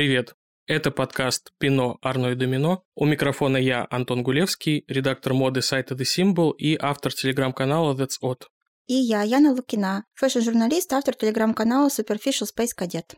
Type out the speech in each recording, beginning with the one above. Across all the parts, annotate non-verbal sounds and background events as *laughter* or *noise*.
Привет! Это подкаст «Пино, Арно и Домино». У микрофона я, Антон Гулевский, редактор моды сайта The Symbol и автор телеграм-канала That's Odd. И я, Яна Лукина, фэшн-журналист, автор телеграм-канала Superficial Space Cadet.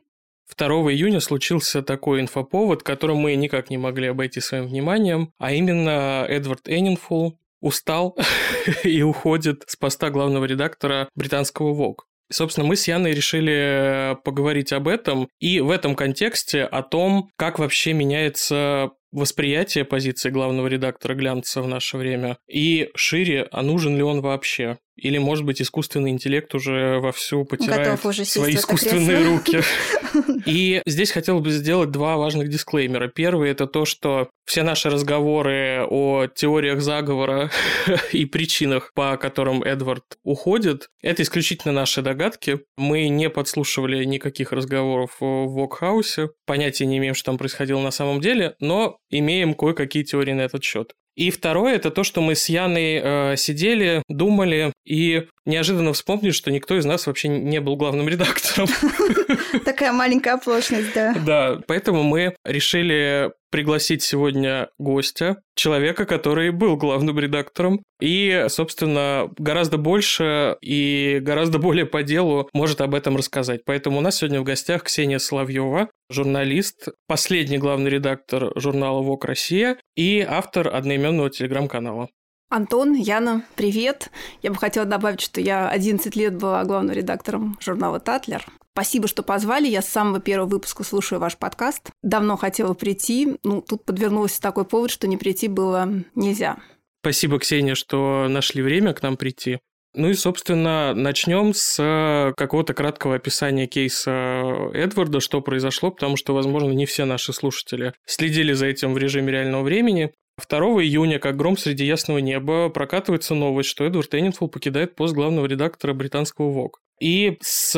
2 июня случился такой инфоповод, который мы никак не могли обойти своим вниманием, а именно Эдвард Эннинфул устал *laughs* и уходит с поста главного редактора британского Vogue. Собственно, мы с Яной решили поговорить об этом и в этом контексте о том, как вообще меняется восприятие позиции главного редактора глянца в наше время и шире, а нужен ли он вообще. Или, может быть, искусственный интеллект уже вовсю потирает уже свои искусственные руки. *laughs* И здесь хотел бы сделать два важных дисклеймера. Первый – это то, что все наши разговоры о теориях заговора *laughs* и причинах, по которым Эдвард уходит, это исключительно наши догадки. Мы не подслушивали никаких разговоров в Вокхаусе, понятия не имеем, что там происходило на самом деле, но имеем кое-какие теории на этот счет. И второе, это то, что мы с Яной э, сидели, думали и неожиданно вспомнили, что никто из нас вообще не был главным редактором. *laughs* Такая маленькая оплошность, да. Да, поэтому мы решили пригласить сегодня гостя, человека, который был главным редактором и, собственно, гораздо больше и гораздо более по делу может об этом рассказать. Поэтому у нас сегодня в гостях Ксения Соловьева, журналист, последний главный редактор журнала ВОК Россия и автор одноименного телеграм-канала. Антон, Яна, привет. Я бы хотела добавить, что я 11 лет была главным редактором журнала «Татлер». Спасибо, что позвали. Я с самого первого выпуска слушаю ваш подкаст. Давно хотела прийти. Ну, тут подвернулся такой повод, что не прийти было нельзя. Спасибо, Ксения, что нашли время к нам прийти. Ну и, собственно, начнем с какого-то краткого описания кейса Эдварда, что произошло, потому что, возможно, не все наши слушатели следили за этим в режиме реального времени. 2 июня, как гром среди ясного неба, прокатывается новость, что Эдвард Эннинфул покидает пост главного редактора британского ВОК. И с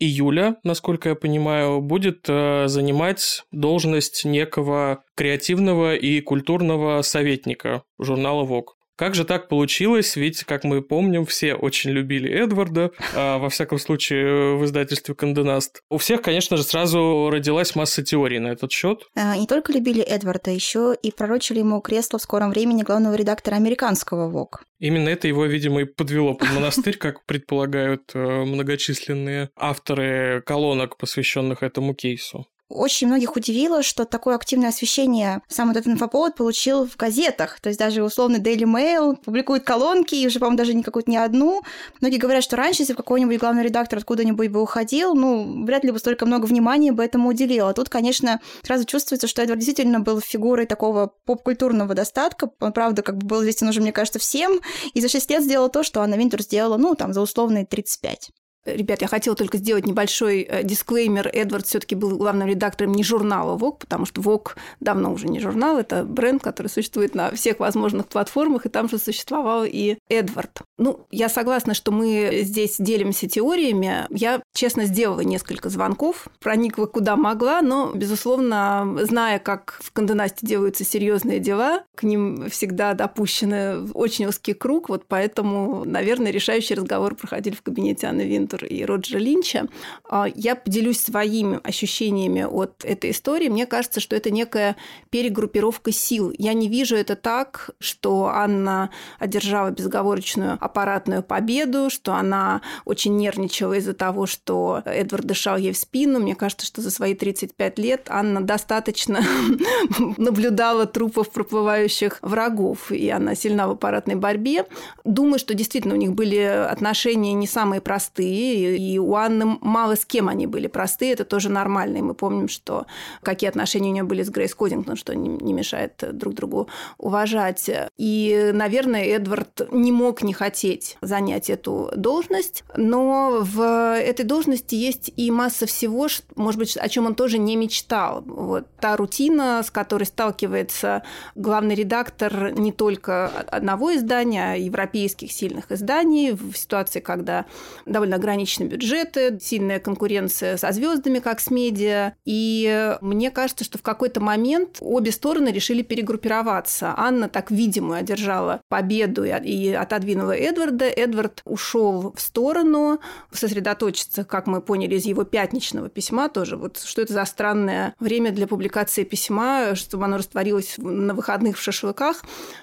июля, насколько я понимаю, будет э, занимать должность некого креативного и культурного советника журнала ВОК. Как же так получилось? Ведь, как мы помним, все очень любили Эдварда, а, во всяком случае, в издательстве Конденаст. У всех, конечно же, сразу родилась масса теорий на этот счет. А, не только любили Эдварда, еще и пророчили ему кресло в скором времени главного редактора американского ВОК. Именно это его, видимо, и подвело под монастырь, как предполагают э, многочисленные авторы колонок, посвященных этому кейсу. Очень многих удивило, что такое активное освещение сам этот инфоповод получил в газетах. То есть даже условно Daily Mail публикует колонки, и уже, по-моему, даже не какую-то не одну. Многие говорят, что раньше, если какой-нибудь главный редактор откуда-нибудь бы уходил, ну, вряд ли бы столько много внимания бы этому уделил. А тут, конечно, сразу чувствуется, что Эдвард действительно был фигурой такого поп-культурного достатка. Он, правда, как бы был известен уже, мне кажется, всем. И за 6 лет сделал то, что Анна Винтур сделала, ну, там, за условные 35. Ребят, я хотела только сделать небольшой э, дисклеймер. Эдвард все таки был главным редактором не журнала Vogue, потому что Vogue давно уже не журнал, это бренд, который существует на всех возможных платформах, и там же существовал и Эдвард. Ну, я согласна, что мы здесь делимся теориями. Я, честно, сделала несколько звонков, проникла куда могла, но, безусловно, зная, как в Канденасте делаются серьезные дела, к ним всегда допущены очень узкий круг, вот поэтому, наверное, решающие разговоры проходили в кабинете Анны Винт Картер и Роджера Линча. А, я поделюсь своими ощущениями от этой истории. Мне кажется, что это некая перегруппировка сил. Я не вижу это так, что Анна одержала безоговорочную аппаратную победу, что она очень нервничала из-за того, что Эдвард дышал ей в спину. Мне кажется, что за свои 35 лет Анна достаточно *laughs* наблюдала трупов проплывающих врагов, и она сильна в аппаратной борьбе. Думаю, что действительно у них были отношения не самые простые, и у Анны мало с кем они были простые, это тоже нормально. И мы помним, что какие отношения у нее были с Грейс Кодингтон, что не, мешает друг другу уважать. И, наверное, Эдвард не мог не хотеть занять эту должность, но в этой должности есть и масса всего, может быть, о чем он тоже не мечтал. Вот та рутина, с которой сталкивается главный редактор не только одного издания, а европейских сильных изданий в ситуации, когда довольно ограниченные бюджеты, сильная конкуренция со звездами, как с медиа. И мне кажется, что в какой-то момент обе стороны решили перегруппироваться. Анна так видимо одержала победу, и отодвинула Эдварда. Эдвард ушел в сторону, сосредоточиться, как мы поняли из его пятничного письма тоже, вот что это за странное время для публикации письма, чтобы оно растворилось на выходных в шашлыках.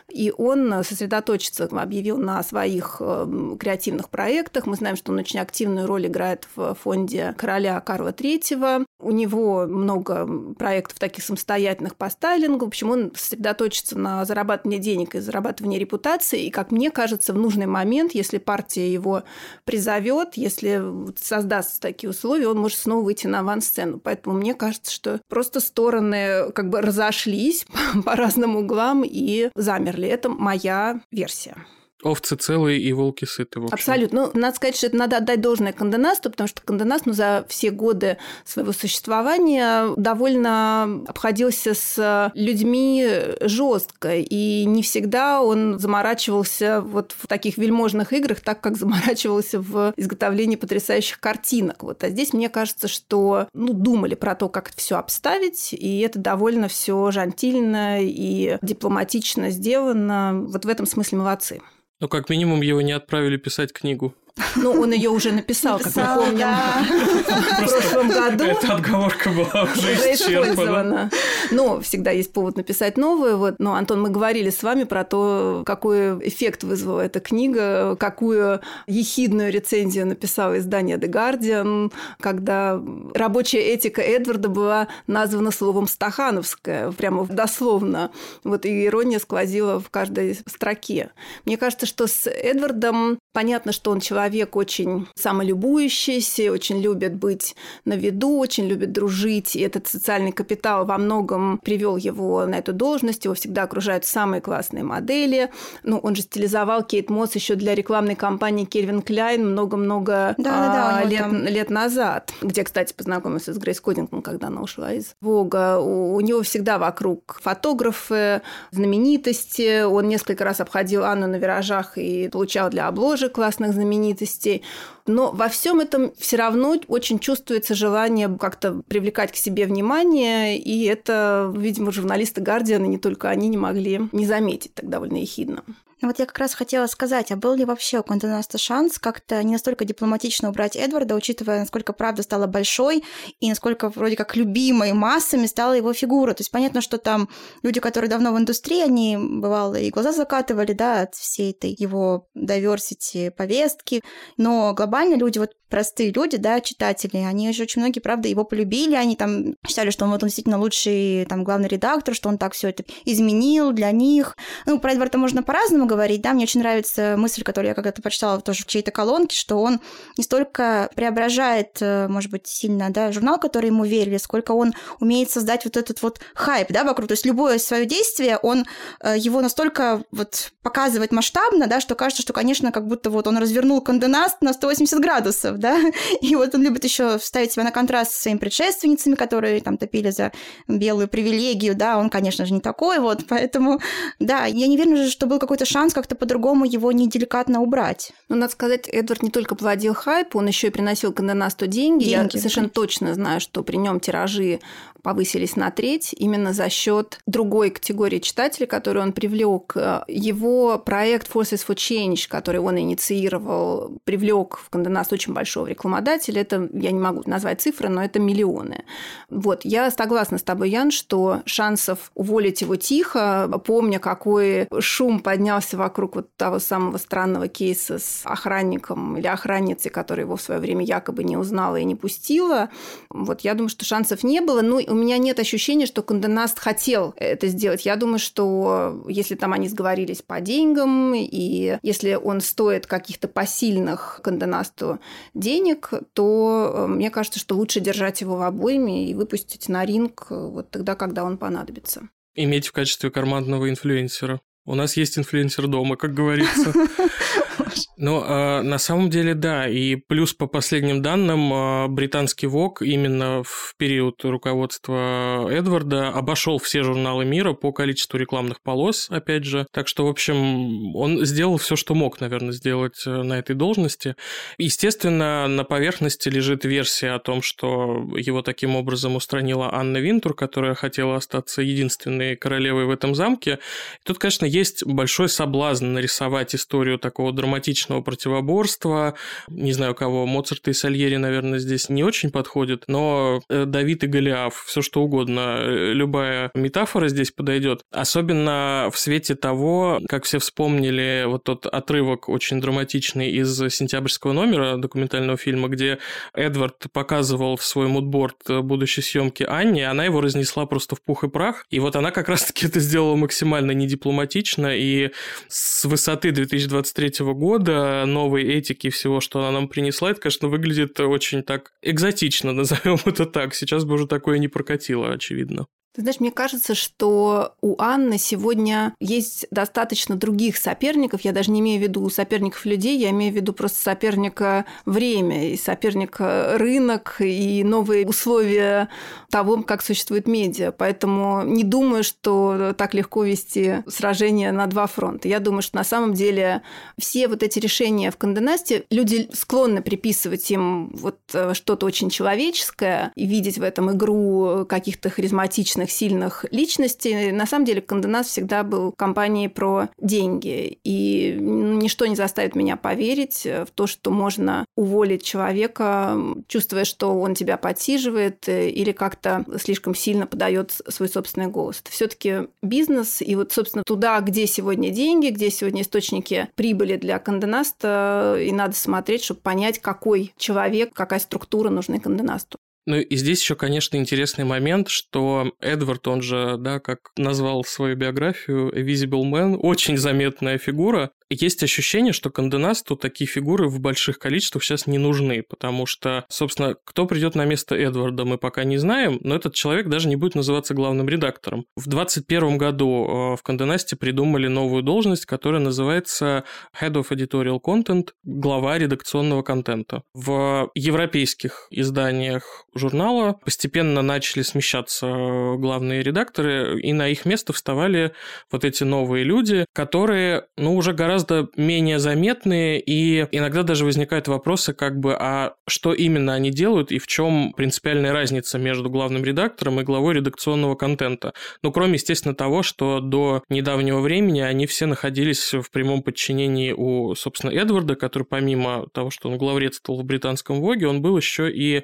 И он сосредоточится, объявил на своих эм, креативных проектах. Мы знаем, что он очень активную роль играет в фонде короля Карла III. У него много проектов таких самостоятельных по стайлингу. В общем, он сосредоточится на зарабатывании денег и зарабатывании репутации. И, как мне кажется, в нужный момент, если партия его призовет, если создаст такие условия, он может снова выйти на авансцену. Поэтому мне кажется, что просто стороны как бы разошлись *laughs* по разным углам и замерли. Это моя версия. Овцы целые и волки сыты. Абсолютно. Ну, надо сказать, что это надо отдать должное Канденасту, потому что Канденаст ну, за все годы своего существования довольно обходился с людьми жестко, и не всегда он заморачивался вот в таких вельможных играх, так как заморачивался в изготовлении потрясающих картинок. Вот. А здесь мне кажется, что ну, думали про то, как все обставить, и это довольно все жантильно и дипломатично сделано. Вот в этом смысле молодцы. Ну, как минимум, его не отправили писать книгу. Ну, он ее уже написал, как мы помним, в прошлом году. Эта отговорка была уже использована. Но всегда есть повод написать новую. Вот. Но, Антон, мы говорили с вами про то, какой эффект вызвала эта книга, какую ехидную рецензию написало издание The Guardian, когда рабочая этика Эдварда была названа словом «стахановская», прямо дословно. Вот и ирония сквозила в каждой строке. Мне кажется, что с Эдвардом понятно, что он человек человек очень самолюбующийся, очень любит быть на виду, очень любит дружить. И этот социальный капитал во многом привел его на эту должность. Его всегда окружают самые классные модели. Ну, он же стилизовал Кейт Мосс еще для рекламной кампании Кельвин Кляйн много-много да, а, лет, там... лет назад, где, кстати, познакомился с Грейс Кодингтон, когда она ушла из Вога. У, у него всегда вокруг фотографы, знаменитости. Он несколько раз обходил Анну на виражах и получал для обложек классных знаменитостей знаменитостей. Но во всем этом все равно очень чувствуется желание как-то привлекать к себе внимание, и это, видимо, журналисты Гардиана, не только они, не могли не заметить так довольно ехидно. Ну вот я как раз хотела сказать, а был ли вообще у Контенаста шанс как-то не настолько дипломатично убрать Эдварда, учитывая, насколько правда стала большой и насколько вроде как любимой массами стала его фигура. То есть понятно, что там люди, которые давно в индустрии, они, бывало, и глаза закатывали, да, от всей этой его diversity повестки, но глобально люди, вот простые люди, да, читатели, они же очень многие, правда, его полюбили, они там считали, что он вот он действительно лучший там главный редактор, что он так все это изменил для них. Ну, про Эдварда можно по-разному говорить, да, мне очень нравится мысль, которую я когда-то прочитала тоже в чьей-то колонке, что он не столько преображает, э, может быть, сильно, да, журнал, который ему верили, сколько он умеет создать вот этот вот хайп, да, вокруг, то есть любое свое действие, он э, его настолько вот показывает масштабно, да, что кажется, что, конечно, как будто вот он развернул конденаст на 180 градусов, да, *laughs* и вот он любит еще вставить себя на контраст со своими предшественницами, которые там топили за белую привилегию, да, он, конечно же, не такой вот, *laughs* поэтому, да, я не верю, что был какой-то шанс как-то по-другому его неделикатно убрать. Ну, надо сказать, Эдвард не только плодил хайп, он еще и приносил Конденасту деньги. деньги. Я совершенно точно знаю, что при нем тиражи повысились на треть именно за счет другой категории читателей, которую он привлек. Его проект Forces for Change, который он инициировал, привлек в Конденаст очень большого рекламодателя. Это, я не могу назвать цифры, но это миллионы. Вот, я согласна с тобой, Ян, что шансов уволить его тихо, помня, какой шум поднялся вокруг вот того самого странного кейса с охранником или охранницей, которая его в свое время якобы не узнала и не пустила, вот я думаю, что шансов не было. Ну, у меня нет ощущения, что Конденаст хотел это сделать. Я думаю, что если там они сговорились по деньгам, и если он стоит каких-то посильных Конденасту денег, то э, мне кажется, что лучше держать его в обойме и выпустить на ринг э, вот тогда, когда он понадобится. Иметь в качестве карманного инфлюенсера. У нас есть инфлюенсер дома, как говорится. *laughs* Ну, э, на самом деле, да. И плюс по последним данным, э, британский ВОК именно в период руководства Эдварда обошел все журналы мира по количеству рекламных полос, опять же. Так что, в общем, он сделал все, что мог, наверное, сделать э, на этой должности. Естественно, на поверхности лежит версия о том, что его таким образом устранила Анна Винтур, которая хотела остаться единственной королевой в этом замке. Тут, конечно, есть большой соблазн нарисовать историю такого драматичного противоборства. Не знаю, кого, Моцарта и Сальери, наверное, здесь не очень подходит, но э, Давид и Голиаф, все что угодно, э, любая метафора здесь подойдет. Особенно в свете того, как все вспомнили вот тот отрывок очень драматичный из сентябрьского номера документального фильма, где Эдвард показывал в свой мудборд будущей съемки Анне, она его разнесла просто в пух и прах. И вот она как раз-таки это сделала максимально недипломатично, и с высоты 2023 года новой этики всего, что она нам принесла, это, конечно, выглядит очень так экзотично, *laughs* назовем это так. Сейчас бы уже такое не прокатило, очевидно. Ты знаешь, мне кажется, что у Анны сегодня есть достаточно других соперников. Я даже не имею в виду соперников людей, я имею в виду просто соперника время, и соперника рынок, и новые условия того, как существует медиа. Поэтому не думаю, что так легко вести сражение на два фронта. Я думаю, что на самом деле все вот эти решения в Канденасте, люди склонны приписывать им вот э, что-то очень человеческое и видеть в этом игру каких-то харизматичных мощных, сильных личностей. На самом деле Канденас всегда был компанией про деньги. И ничто не заставит меня поверить в то, что можно уволить человека, чувствуя, что он тебя подсиживает э, или как-то слишком сильно подает свой собственный голос. Это все-таки бизнес, и вот, собственно, туда, где сегодня деньги, где сегодня источники прибыли для Канденаста, и надо смотреть, чтобы понять, какой человек, какая структура нужна Канденасту. Ну и здесь еще, конечно, интересный момент, что Эдвард, он же, да, как назвал свою биографию, Visible Man, очень заметная фигура, есть ощущение, что Канденасту такие фигуры в больших количествах сейчас не нужны, потому что, собственно, кто придет на место Эдварда, мы пока не знаем, но этот человек даже не будет называться главным редактором. В 2021 году э, в Канденасте придумали новую должность, которая называется Head of Editorial Content, глава редакционного контента. В европейских изданиях журнала постепенно начали смещаться э, главные редакторы, и на их место вставали вот эти новые люди, которые, ну, уже гораздо гораздо менее заметные, и иногда даже возникают вопросы, как бы, а что именно они делают и в чем принципиальная разница между главным редактором и главой редакционного контента. Ну, кроме, естественно, того, что до недавнего времени они все находились в прямом подчинении у, собственно, Эдварда, который помимо того, что он главредствовал в британском Воге, он был еще и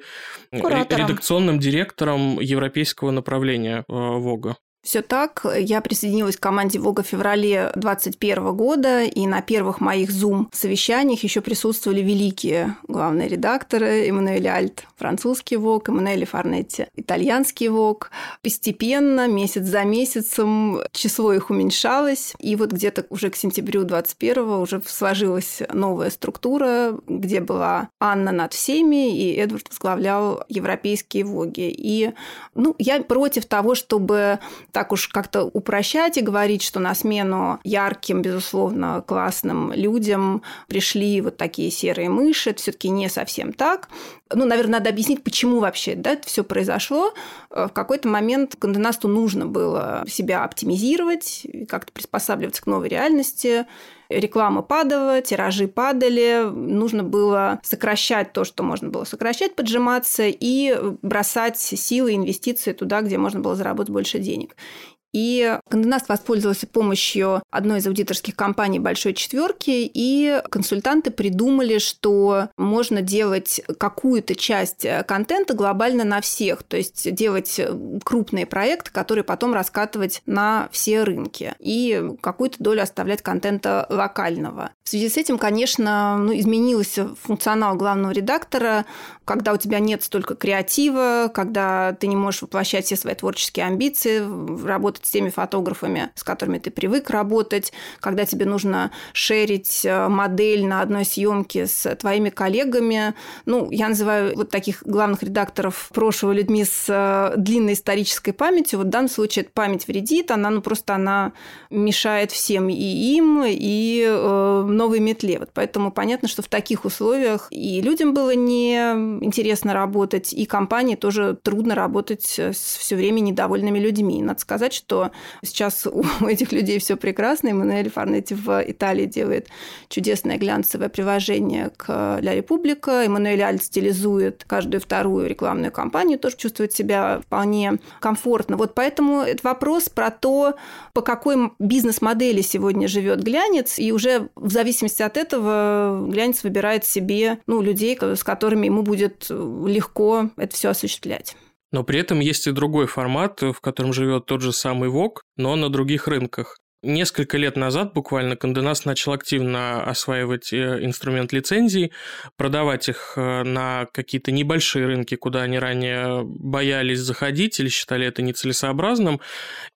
Куратором. редакционным директором европейского направления э, Вога. Все так. Я присоединилась к команде Вога в феврале 2021 года, и на первых моих Zoom-совещаниях еще присутствовали великие главные редакторы Эммануэль Альт, французский Вог, Эммануэль Фарнетти, итальянский Вог. Постепенно, месяц за месяцем, число их уменьшалось, и вот где-то уже к сентябрю 2021 уже сложилась новая структура, где была Анна над всеми, и Эдвард возглавлял европейские Воги. И ну, я против того, чтобы так уж как-то упрощать и говорить, что на смену ярким, безусловно, классным людям пришли вот такие серые мыши. Это все-таки не совсем так. Ну, наверное, надо объяснить, почему вообще да, это все произошло. В какой-то момент Канденасту нужно было себя оптимизировать, как-то приспосабливаться к новой реальности реклама падала, тиражи падали, нужно было сокращать то, что можно было сокращать, поджиматься и бросать силы, инвестиции туда, где можно было заработать больше денег. И Канденаст воспользовался помощью одной из аудиторских компаний «Большой четверки», и консультанты придумали, что можно делать какую-то часть контента глобально на всех, то есть делать крупные проекты, которые потом раскатывать на все рынки, и какую-то долю оставлять контента локального. В связи с этим, конечно, ну, изменился функционал главного редактора, когда у тебя нет столько креатива, когда ты не можешь воплощать все свои творческие амбиции, работать с теми фотографами, с которыми ты привык работать, когда тебе нужно шерить э, модель на одной съемке с твоими коллегами. Ну, я называю вот таких главных редакторов прошлого людьми с э, длинной исторической памятью. Вот в данном случае эта память вредит, она ну, просто она мешает всем и им, и э, новой метле. Вот поэтому понятно, что в таких условиях и людям было не интересно работать, и компании тоже трудно работать с все время недовольными людьми. Надо сказать, что сейчас у *laughs* этих людей все прекрасно. Эммануэль Фарнетти в Италии делает чудесное глянцевое приложение к Ля Република. Эммануэль Аль стилизует каждую вторую рекламную кампанию, тоже чувствует себя вполне комфортно. Вот поэтому это вопрос про то, по какой бизнес-модели сегодня живет глянец, и уже в зависимости от этого глянец выбирает себе ну, людей, с которыми ему будет легко это все осуществлять. Но при этом есть и другой формат, в котором живет тот же самый ВОК, но на других рынках. Несколько лет назад буквально Канденас начал активно осваивать э, инструмент лицензий, продавать их э, на какие-то небольшие рынки, куда они ранее боялись заходить или считали это нецелесообразным.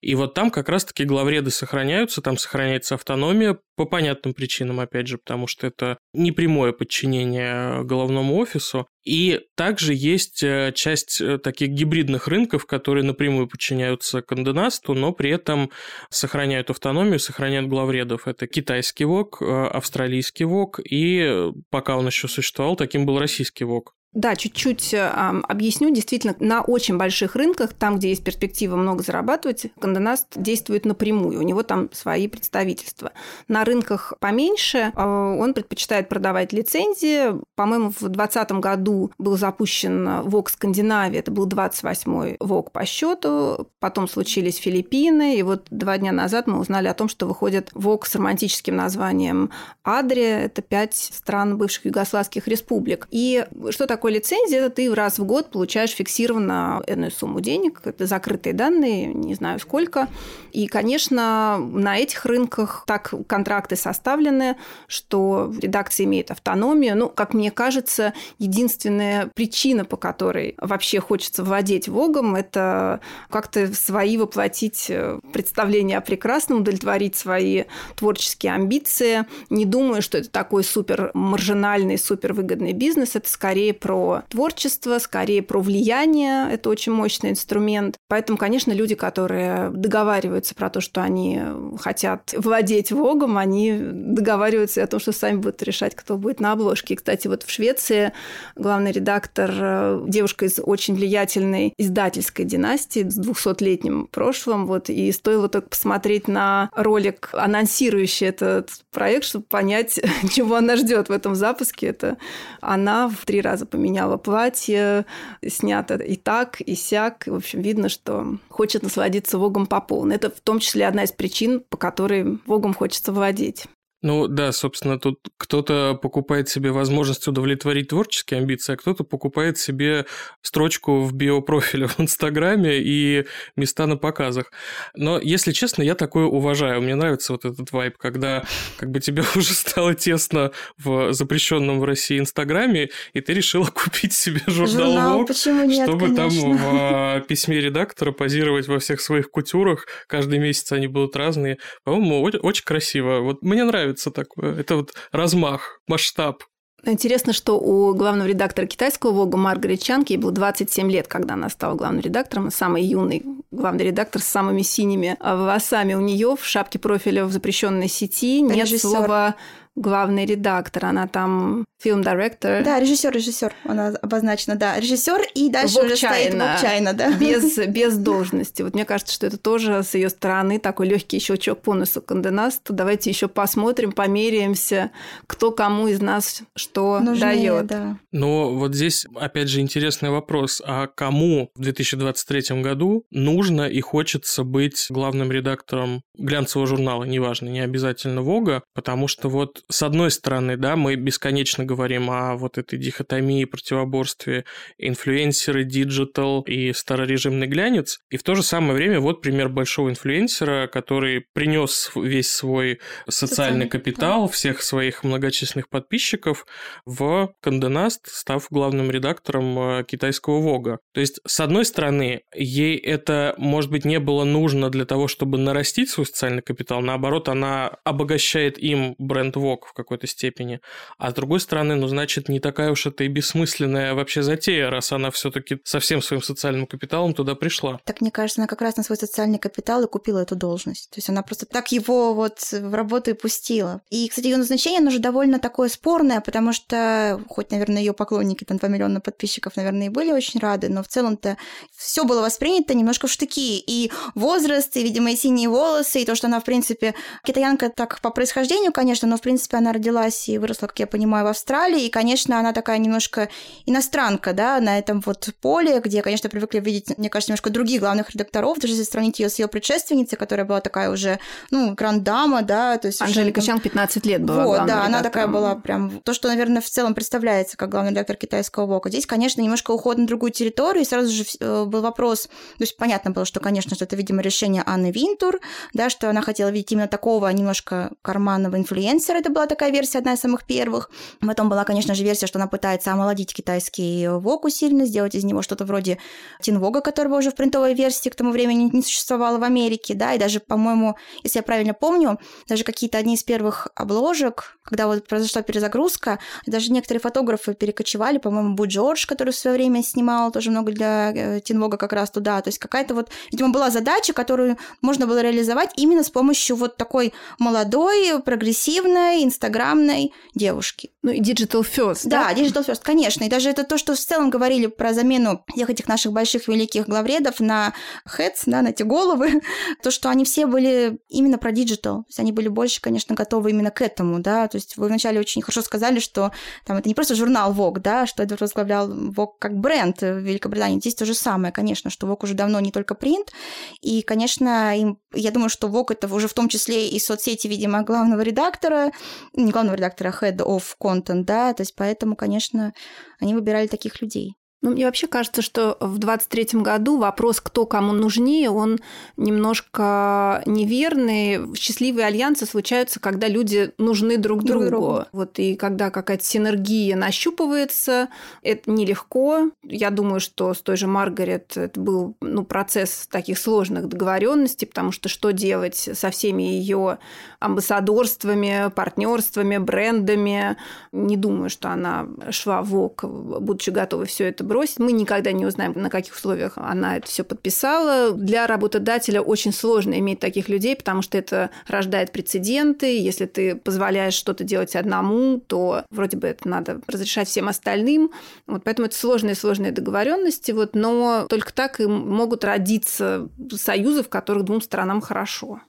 И вот там как раз-таки главреды сохраняются, там сохраняется автономия по понятным причинам, опять же, потому что это непрямое подчинение головному офису. И также есть э, часть э, таких гибридных рынков, которые напрямую подчиняются Канденасту, но при этом сохраняют автономию, сохраняют главредов. Это китайский ВОК, э, австралийский ВОК, и пока он еще существовал, таким был российский ВОК. Да, чуть-чуть э, объясню. Действительно, на очень больших рынках, там, где есть перспектива много зарабатывать, Канденаст действует напрямую. У него там свои представительства. На рынках поменьше э, он предпочитает продавать лицензии. По-моему, в 2020 году был запущен ВОК Скандинавия. Это был 28-й ВОК по счету. Потом случились Филиппины. И вот два дня назад мы узнали о том, что выходит ВОК с романтическим названием Адрия. Это пять стран бывших югославских республик. И что такое такой лицензии, это ты раз в год получаешь фиксированно энную сумму денег, это закрытые данные, не знаю сколько. И, конечно, на этих рынках так контракты составлены, что редакция имеет автономию. Ну, как мне кажется, единственная причина, по которой вообще хочется владеть Вогом, это как-то свои воплотить э, представления о прекрасном, удовлетворить свои творческие амбиции. Не думаю, что это такой супер маржинальный, супер выгодный бизнес. Это скорее про про творчество, скорее про влияние. Это очень мощный инструмент. Поэтому, конечно, люди, которые договариваются про то, что они хотят владеть Вогом, они договариваются о том, что сами будут решать, кто будет на обложке. И, кстати, вот в Швеции главный редактор, э, девушка из очень влиятельной издательской династии с 200-летним прошлым, вот, и стоило только посмотреть на ролик, анонсирующий этот проект, чтобы понять, *laughs* чего она ждет в этом запуске. Это она в три раза поменяла платье, снято и так, и сяк. В общем, видно, что хочет насладиться Вогом по полной. Это в том числе одна из причин, по которой Вогом хочется владеть. Ну да, собственно, тут кто-то покупает себе возможность удовлетворить творческие амбиции, а кто-то покупает себе строчку в биопрофиле *laughs* в Инстаграме и места на показах. Но, если честно, я такое уважаю. Мне нравится вот этот вайб, когда как бы тебе *laughs* уже стало тесно в запрещенном в России Инстаграме, и ты решила *laughs* купить себе журнал, журнал Vogue, нет, чтобы конечно. там в письме редактора позировать во всех своих кутюрах. Каждый месяц они будут разные. По-моему, очень красиво. Вот мне нравится нравится такое. Это вот размах, масштаб. Интересно, что у главного редактора китайского Вога Маргарет Чанг, ей было 27 лет, когда она стала главным редактором, самый юный главный редактор с самыми синими волосами. У нее в шапке профиля в запрещенной сети нет Режиссер. слова главный редактор, она там фильм-директор. Да, режиссер, режиссер, она обозначена, да, режиссер и дальше Вок уже стоит Чайна, да. Без, *laughs* без должности. Вот мне кажется, что это тоже с ее стороны такой легкий щелчок по носу Канденасту. Давайте еще посмотрим, померяемся, кто кому из нас что дает. Да. Но вот здесь, опять же, интересный вопрос. А кому в 2023 году нужно и хочется быть главным редактором глянцевого журнала, неважно, не обязательно Вога, потому что вот с одной стороны, да, мы бесконечно говорим о вот этой дихотомии, противоборстве инфлюенсеры, диджитал и старорежимный глянец, и в то же самое время вот пример большого инфлюенсера, который принес весь свой социальный, капитал, всех своих многочисленных подписчиков в Condé Nast, став главным редактором э, китайского Vogue а. То есть, с одной стороны, ей это, может быть, не было нужно для того, чтобы нарастить свой социальный капитал, наоборот, она обогащает им бренд Vogue Vogue в какой-то степени. А с другой стороны, ну, значит, не такая уж это и бессмысленная вообще затея, раз она все таки со всем своим социальным капиталом туда пришла. Так, мне кажется, она как раз на свой социальный капитал и купила эту должность. То есть она просто так его вот в работу и пустила. И, кстати, ее назначение, оно же довольно такое спорное, потому что, хоть, наверное, ее поклонники, там 2 миллиона подписчиков, наверное, и были очень рады, но в целом-то все было воспринято немножко в штыки. И возраст, и, видимо, и синие волосы, и то, что она, в принципе, китаянка так по происхождению, конечно, но, в принципе, она родилась и выросла, как я понимаю, в Австралии, и, конечно, она такая немножко иностранка, да, на этом вот поле, где, конечно, привыкли видеть, мне кажется, немножко других главных редакторов, даже если сравнить ее с ее предшественницей, которая была такая уже, ну, гранд-дама, да, то есть... Анжелика Чан 15 лет была Вот, да, она такая была прям... То, что, наверное, в целом представляется как главный редактор китайского ВОКа. Здесь, конечно, немножко уход на другую территорию, и сразу же э, был вопрос, то есть понятно было, что, конечно, что это, видимо, решение Анны Винтур, да, что она хотела видеть именно такого немножко карманного инфлюенсера, это была такая версия, одна из самых первых. Потом была, конечно же, версия, что она пытается омолодить китайский ВОК усиленно, сделать из него что-то вроде Тинвога, которого уже в принтовой версии к тому времени не существовало в Америке, да, и даже, по-моему, если я правильно помню, даже какие-то одни из первых обложек, когда вот произошла перезагрузка, даже некоторые фотографы перекочевали, по-моему, Бу Джордж, который в свое время снимал тоже много для э, Тинвога как раз туда, то есть какая-то вот, видимо, была задача, которую можно было реализовать именно с помощью вот такой молодой, прогрессивной, инстаграмной девушки. Ну и digital first, да? Да, digital first, конечно. И даже это то, что в целом говорили про замену всех этих наших больших великих главредов на heads, да, на эти головы, *laughs* то, что они все были именно про диджитал. То есть они были больше, конечно, готовы именно к этому, да. То есть вы вначале очень хорошо сказали, что там это не просто журнал Vogue, да, что это возглавлял Vogue как бренд в Великобритании. Здесь то же самое, конечно, что Vogue уже давно не только принт. И, конечно, им, я думаю, что Vogue это уже в том числе и соцсети, видимо, главного редактора, главного редактора, head of content, да, то есть поэтому, конечно, они выбирали таких людей. Ну, мне вообще кажется, что в 23 году вопрос, кто кому нужнее, он немножко неверный. Счастливые альянсы случаются, когда люди нужны друг, друг другу. другу. Вот и когда какая-то синергия нащупывается, это нелегко. Я думаю, что с той же Маргарет это был ну, процесс таких сложных договоренностей, потому что что делать со всеми ее амбассадорствами, партнерствами, брендами. Не думаю, что она шла в ок, будучи готова все это бросить. Мы никогда не узнаем, на каких условиях она это все подписала. Для работодателя очень сложно иметь таких людей, потому что это рождает прецеденты. Если ты позволяешь что-то делать одному, то вроде бы это надо разрешать всем остальным. Вот поэтому это сложные-сложные договоренности. Вот, но только так и могут родиться союзы, в которых двум сторонам хорошо.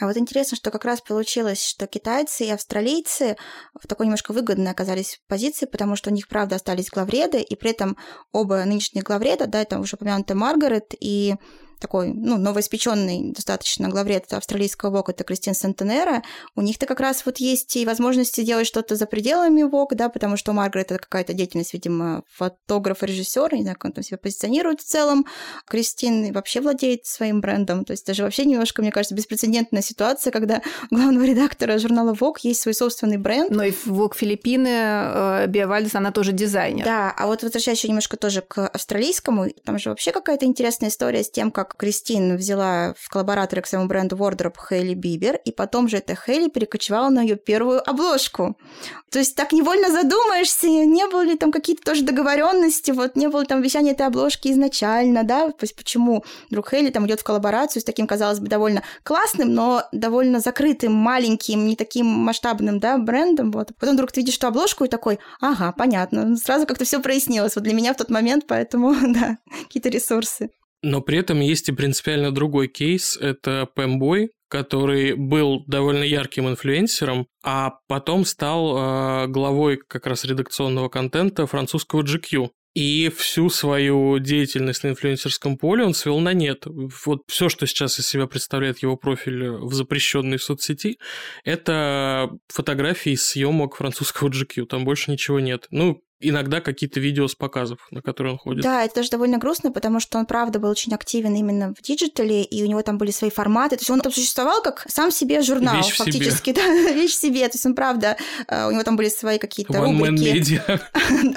А вот интересно, что как раз получилось, что китайцы и австралийцы в такой немножко выгодной оказались позиции, потому что у них, правда, остались главреды, и при этом оба нынешних главреда, да, это уже упомянутая Маргарет и такой, ну, новоиспеченный достаточно главред австралийского ВОК, это Кристин Сантенера, у них-то как раз вот есть и возможности делать что-то за пределами ВОК, да, потому что Маргарет это какая-то деятельность, видимо, фотограф режиссер, не знаю, как он там себя позиционирует в целом. Кристин вообще владеет своим брендом, то есть даже вообще немножко, мне кажется, беспрецедентная ситуация, когда у главного *laughs* редактора журнала ВОК есть свой собственный бренд. Но и ВОК Филиппины э, Биовальдес, она тоже дизайнер. Да, а вот возвращаясь еще немножко тоже к австралийскому, там же вообще какая-то интересная история с тем, как Кристин взяла в коллабораторы к своему бренду Wardrobe Хейли Бибер, и потом же эта Хейли перекочевала на ее первую обложку. То есть так невольно задумаешься, не было ли там какие-то тоже договоренности, вот не было там обещания этой обложки изначально, да, то есть почему вдруг Хейли там идет в коллаборацию с таким, казалось бы, довольно классным, но довольно закрытым, маленьким, не таким масштабным, да, брендом, вот. Потом вдруг ты видишь эту обложку и такой, ага, понятно, сразу как-то все прояснилось вот для меня в тот момент, поэтому, *laughs* да, какие-то ресурсы. Но при этом есть и принципиально другой кейс. Это Пэмбой, который был довольно ярким инфлюенсером, а потом стал э, главой как раз редакционного контента французского GQ. И всю свою деятельность на инфлюенсерском поле он свел на нет. Вот все, что сейчас из себя представляет его профиль в запрещенной соцсети, это фотографии съемок французского GQ. Там больше ничего нет. Ну, иногда какие-то видео с показов, на которые он ходит. Да, это даже довольно грустно, потому что он, правда, был очень активен именно в диджитале, и у него там были свои форматы. То есть он там существовал как сам себе журнал, Вещь фактически. *laughs* Да, вещь себе. То есть он, правда, э, у него там были свои какие-то рубрики.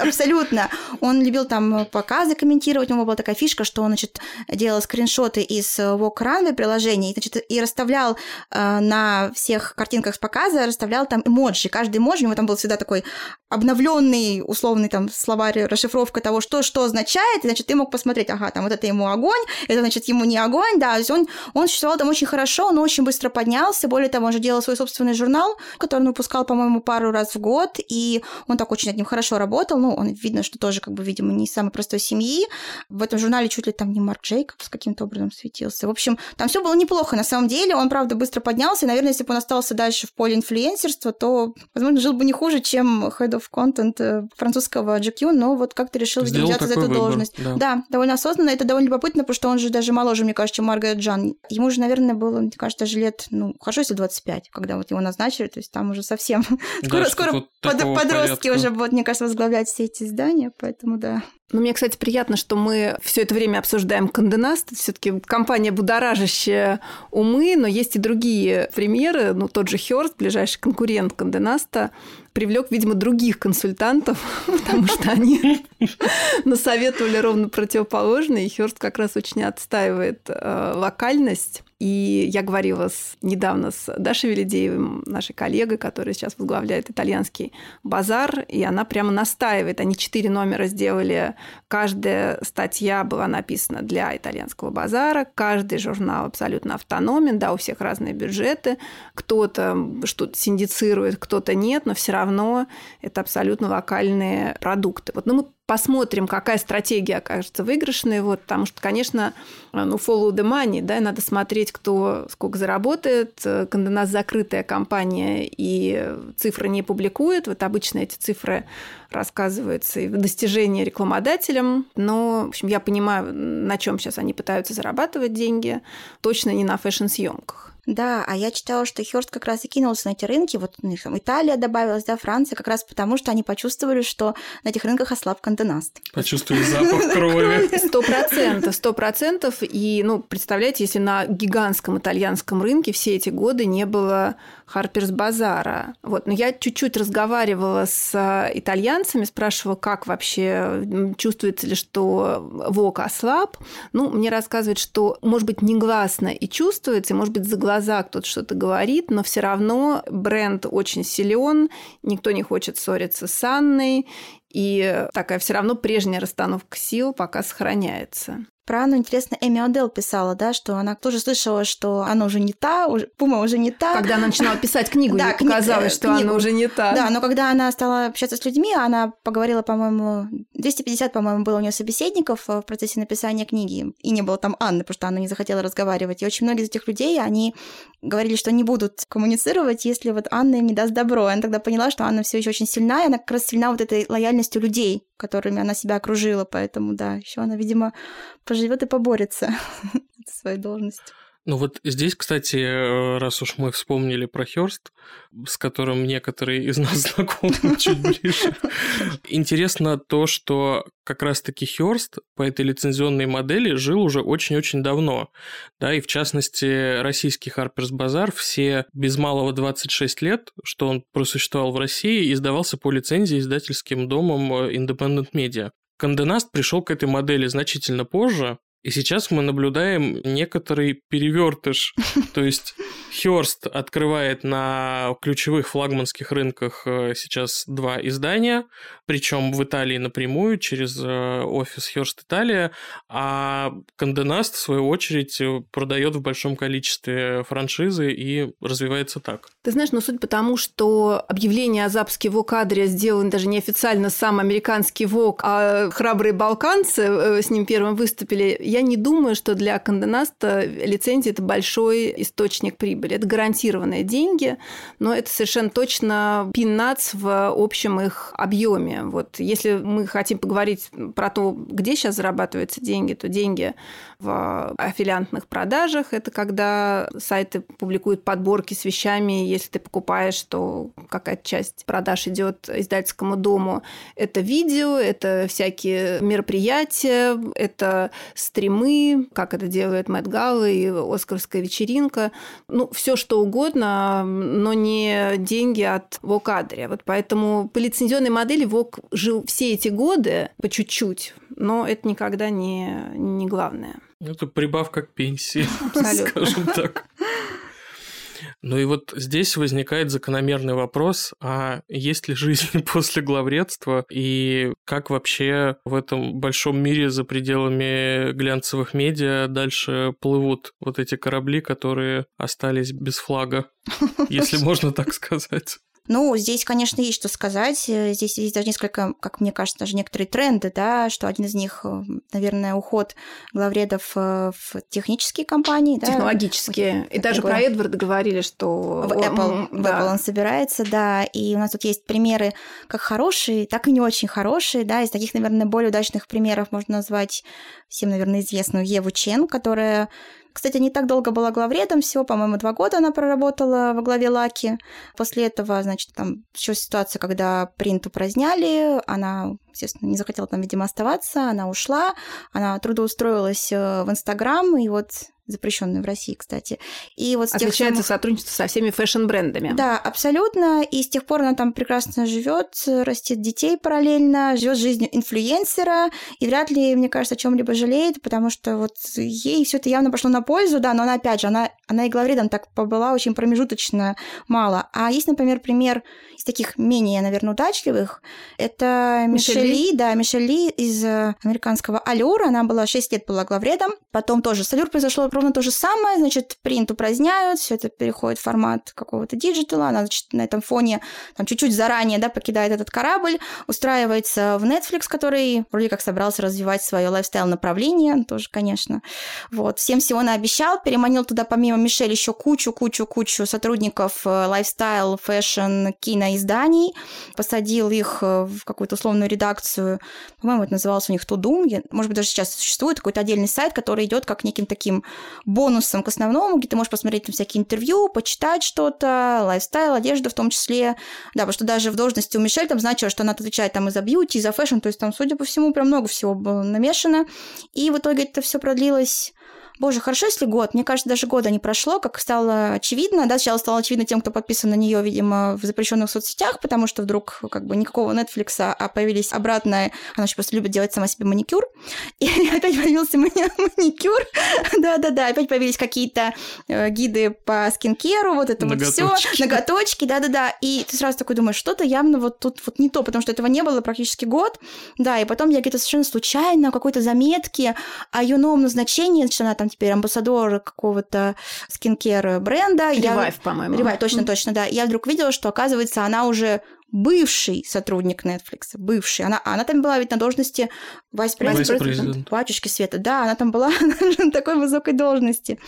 *laughs* Абсолютно. Он любил там показы комментировать, у него была такая фишка, что он, значит, делал скриншоты из Vogue Runway приложений, значит, и расставлял э, на всех картинках с показа, расставлял там эмоджи. Каждый эмоджи, у него там был всегда такой обновленный, условный там словарь, расшифровка того, что что означает, и, значит, ты мог посмотреть, ага, там вот это ему огонь, это, значит, ему не огонь, да, он, он существовал там очень хорошо, он очень быстро поднялся, более того, он же делал свой собственный журнал, который он выпускал, по-моему, пару раз в год, и он так очень над ним хорошо работал, ну, он видно, что тоже, как бы, видимо, не из самой простой семьи, в этом журнале чуть ли там не Марк Джейкобс каким-то образом светился, в общем, там все было неплохо, на самом деле, он, правда, быстро поднялся, и, наверное, если бы он остался дальше в поле инфлюенсерства, то, возможно, жил бы не хуже, чем Head of Content э, французского GQ, но вот как-то решил Сделал взяться за эту выбор, должность. да. да, довольно осознанно, это довольно любопытно, потому что он же даже моложе, мне кажется, чем Маргарет Джан. Ему же, наверное, было, мне кажется, даже лет, ну, хорошо, если 25, когда вот его назначили, то есть там уже совсем... Да, *laughs* скоро под- подростки порядка. уже будут, мне кажется, возглавлять все эти издания, поэтому да. Ну, мне, кстати, приятно, что мы все это время обсуждаем Конденаст. Все-таки компания будоражащая умы, но есть и другие примеры. Ну, тот же Хёрст, ближайший конкурент Конденаста, привлек, видимо, других консультантов, *laughs* потому что они *laughs* насоветовали ровно противоположное. И Хёрст как раз очень отстаивает э, локальность. И я говорила с, недавно с Дашей Велидеевым, нашей коллегой, которая сейчас возглавляет итальянский базар, и она прямо настаивает. Они четыре номера сделали. Каждая статья была написана для итальянского базара, каждый журнал абсолютно автономен, да, у всех разные бюджеты. Кто-то что-то синдицирует, кто-то нет, но все равно это абсолютно локальные продукты. Вот, ну, мы посмотрим, какая стратегия окажется выигрышной, вот, потому что, конечно, ну, follow the money, да, надо смотреть, кто сколько заработает. Конденас закрытая компания, и цифры не публикует. Вот обычно эти цифры рассказываются и в достижении рекламодателям, но, в общем, я понимаю, на чем сейчас они пытаются зарабатывать деньги, точно не на фэшн-съемках. Да, а я читала, что Хёрст как раз и кинулся на эти рынки, вот у них там Италия добавилась, да, Франция, как раз потому, что они почувствовали, что на этих рынках ослаб контенаст. Почувствовали *laughs* запах крови. Сто процентов, сто процентов. И, ну, представляете, если на гигантском итальянском рынке все эти годы не было Харперс Базара. Вот. Но я чуть-чуть разговаривала с итальянцами, спрашивала, как вообще чувствуется ли, что ВОК ослаб. Ну, мне рассказывают, что, может быть, негласно и чувствуется, и, может быть, за глаза кто-то что-то говорит, но все равно бренд очень силен, никто не хочет ссориться с Анной, и такая все равно прежняя расстановка сил пока сохраняется. Про Анну, интересно, Эми Одел писала, да, что она тоже слышала, что она уже не та, уже, Пума уже не та. Когда она начинала писать книгу, *laughs* Да, кни- показалось, э, что книгу. она уже не та. Да, но когда она стала общаться с людьми, она поговорила, по-моему, 250, по-моему, было у нее собеседников э, в процессе написания книги, и не было там Анны, потому что она не захотела разговаривать. И очень многие из этих людей, они говорили, что не будут коммуницировать, если вот Анна им не даст добро. И она тогда поняла, что Анна все еще очень сильна, и она как раз сильна вот этой лояльностью людей, которыми она себя окружила, поэтому, да, еще она, видимо, поживет и поборется *laughs* за свою должность. Ну вот здесь, кстати, э, раз уж мы вспомнили про Хёрст, с которым некоторые из нас *laughs* знакомы чуть ближе, интересно то, что как раз-таки Хёрст по этой лицензионной модели жил уже очень-очень давно. Да, и в частности, российский Harper's Bazaar все без малого 26 лет, что он просуществовал в России, издавался по лицензии издательским домом э, Independent Media. Конденаст пришел к этой модели значительно позже, и сейчас мы наблюдаем некоторый перевертыш. *laughs* То есть Хёрст открывает на ключевых флагманских рынках э, сейчас два издания, причем в Италии напрямую через э, офис Хёрст Италия, а Конденаст, в свою очередь, э, продает в большом количестве франшизы и развивается так. Ты знаешь, ну суть потому, что объявление о запуске ВОК-адре сделан даже неофициально сам американский ВОК, а храбрые балканцы э, с ним первым выступили. я не думаю, что для Конденаста лицензия – это большой источник прибыли. Это гарантированные деньги, но это совершенно точно пинац в общем их объеме. Вот если мы хотим поговорить про то, где сейчас зарабатываются деньги, то деньги в аффилиантных продажах – это когда сайты публикуют подборки с вещами, если ты покупаешь, то какая-то часть продаж идет издательскому дому. Это видео, это всякие мероприятия, это стримы, как это делает Мэтт Галла и Оскарская вечеринка. Ну, все что угодно, но не деньги от Вокадри. Вот поэтому по лицензионной модели Вок жил все эти годы по чуть-чуть, но это никогда не, не главное. Это прибавка к пенсии, *laughs* скажем так. Ну и вот здесь возникает закономерный вопрос, а есть ли жизнь *laughs* после главредства и как вообще в этом большом мире за пределами глянцевых медиа дальше плывут вот эти корабли, которые остались без флага, *laughs* если можно так сказать. Ну, здесь, конечно, есть что сказать. Э, здесь есть даже несколько, как мне кажется, даже некоторые тренды, да, что один из них, наверное, уход главредов э, в технические компании. Технологические. Да? И даже про Эдварда говорили, что... В Apple, в Apple он собирается, да. И у нас тут есть примеры как хорошие, так и не очень хорошие, да. Из таких, наверное, более удачных примеров можно назвать всем, наверное, известную Еву Чен, которая кстати, не так долго была главредом, всего, по-моему, два года она проработала во главе Lucky. После этого, значит, там еще ситуация, когда принт упраздняли, она, естественно, не захотела там, видимо, оставаться, она ушла, она трудоустроилась э, в Инстаграм, и вот запрещенную в России, кстати. И вот с Отличается самых... сотрудничество со всеми фэшн-брендами. Да, абсолютно. И с тех пор она там прекрасно живет, растет детей параллельно, живет жизнью инфлюенсера, и вряд ли, мне кажется, о чем-либо жалеет, потому что вот ей все это явно пошло на пользу, да, но она, опять же, она, она и главредом так побыла очень промежуточно мало. А есть, например, пример из таких менее, наверное, удачливых. Это Мишель Ли, да, Мишель Ли из э, американского Allure а. Она была 6 лет была главредом. Потом тоже с Allure произошло ровно то же самое, значит, принт упраздняют, все это переходит в формат какого-то диджитала, она, значит, на этом фоне там чуть-чуть заранее, да, покидает этот корабль, устраивается в Netflix, который вроде как собрался развивать свое лайфстайл-направление, тоже, конечно. Вот, всем всего наобещал, переманил туда помимо Мишель еще кучу-кучу-кучу сотрудников э, лайфстайл, фэшн, киноизданий, посадил их э, в какую-то условную редакцию, по-моему, это называлось у них Tudum, может быть, даже сейчас существует какой-то отдельный сайт, который идет как неким таким бонусом к основному, где ты можешь посмотреть там всякие интервью, почитать что-то, лайфстайл, одежду в том числе. Да, потому что даже в должности у Мишель там значилось, что она отвечает там и за бьюти, и за фэшн, то есть там, судя по всему, прям много всего было намешано. И в итоге это все продлилось Боже, хорошо, если год. Мне кажется, даже года не прошло, как стало очевидно. Да, сначала стало очевидно тем, кто подписан на нее, видимо, в запрещенных соцсетях, потому что вдруг как бы никакого Netflix, а появились обратно. Она еще просто любит делать сама себе маникюр. И *laughs* опять появился *laughs* маникюр. Да-да-да, опять появились какие-то э, гиды по скинкеру, вот это вот все, ноготочки, да-да-да. И ты сразу такой думаешь, что-то явно вот тут вот не то, потому что этого не было практически год. Да, и потом я где-то совершенно случайно какой-то заметки о ее новом назначении, значит, она там там теперь амбассадор какого-то скинкер бренда. Ревайв, по-моему. Ревайв, точно, точно, да. Я вдруг видела, что, оказывается, она уже бывший сотрудник Netflix, бывший. Она, она там была ведь на должности вайс-президент, батюшки Света. Да, она там была *laughs* на такой высокой должности.